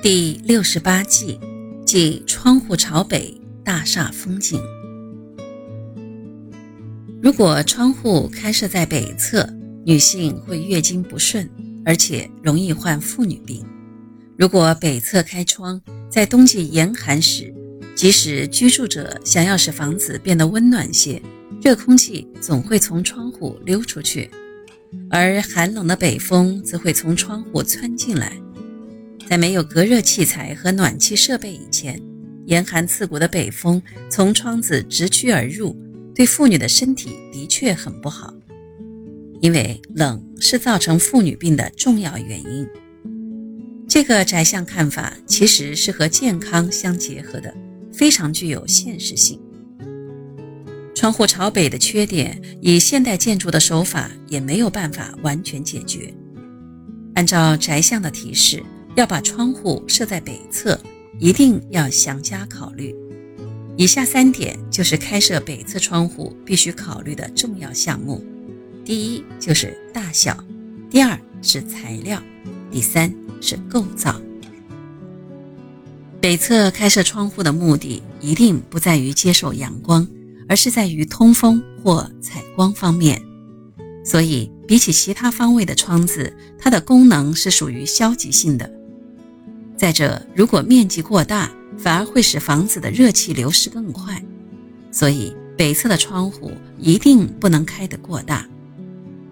第六十八计，即窗户朝北，大煞风景。如果窗户开设在北侧，女性会月经不顺，而且容易患妇女病。如果北侧开窗，在冬季严寒时，即使居住者想要使房子变得温暖些，热空气总会从窗户溜出去，而寒冷的北风则会从窗户窜进来。在没有隔热器材和暖气设备以前，严寒刺骨的北风从窗子直驱而入，对妇女的身体的确很不好。因为冷是造成妇女病的重要原因。这个宅相看法其实是和健康相结合的，非常具有现实性。窗户朝北的缺点，以现代建筑的手法也没有办法完全解决。按照宅相的提示。要把窗户设在北侧，一定要详加考虑。以下三点就是开设北侧窗户必须考虑的重要项目：第一就是大小，第二是材料，第三是构造。北侧开设窗户的目的一定不在于接受阳光，而是在于通风或采光方面。所以，比起其他方位的窗子，它的功能是属于消极性的。再者，如果面积过大，反而会使房子的热气流失更快，所以北侧的窗户一定不能开得过大。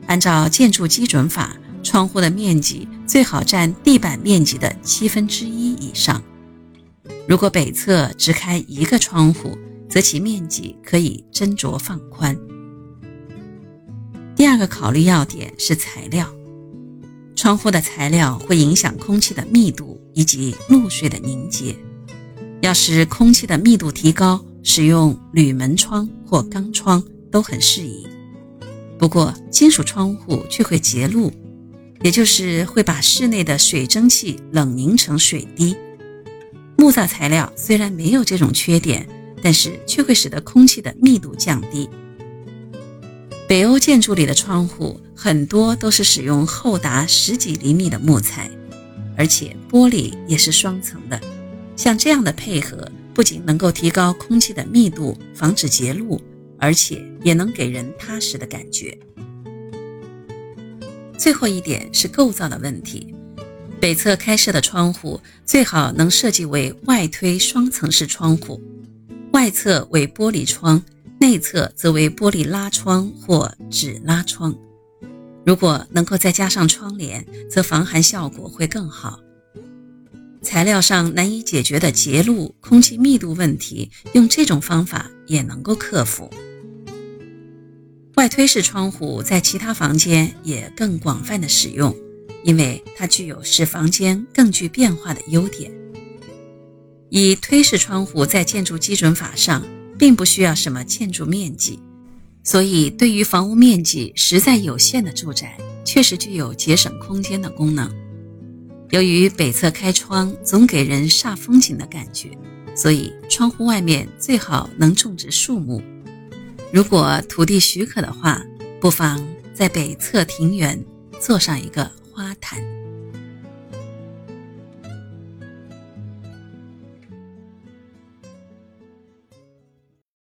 按照建筑基准法，窗户的面积最好占地板面积的七分之一以上。如果北侧只开一个窗户，则其面积可以斟酌放宽。第二个考虑要点是材料。窗户的材料会影响空气的密度以及露水的凝结。要使空气的密度提高，使用铝门窗或钢窗都很适宜。不过，金属窗户却会结露，也就是会把室内的水蒸气冷凝成水滴。木造材料虽然没有这种缺点，但是却会使得空气的密度降低。北欧建筑里的窗户很多都是使用厚达十几厘米的木材，而且玻璃也是双层的。像这样的配合，不仅能够提高空气的密度，防止结露，而且也能给人踏实的感觉。最后一点是构造的问题，北侧开设的窗户最好能设计为外推双层式窗户，外侧为玻璃窗。内侧则为玻璃拉窗或纸拉窗，如果能够再加上窗帘，则防寒效果会更好。材料上难以解决的结露、空气密度问题，用这种方法也能够克服。外推式窗户在其他房间也更广泛的使用，因为它具有使房间更具变化的优点。以推式窗户在建筑基准法上。并不需要什么建筑面积，所以对于房屋面积实在有限的住宅，确实具有节省空间的功能。由于北侧开窗总给人煞风景的感觉，所以窗户外面最好能种植树木。如果土地许可的话，不妨在北侧庭园做上一个花坛。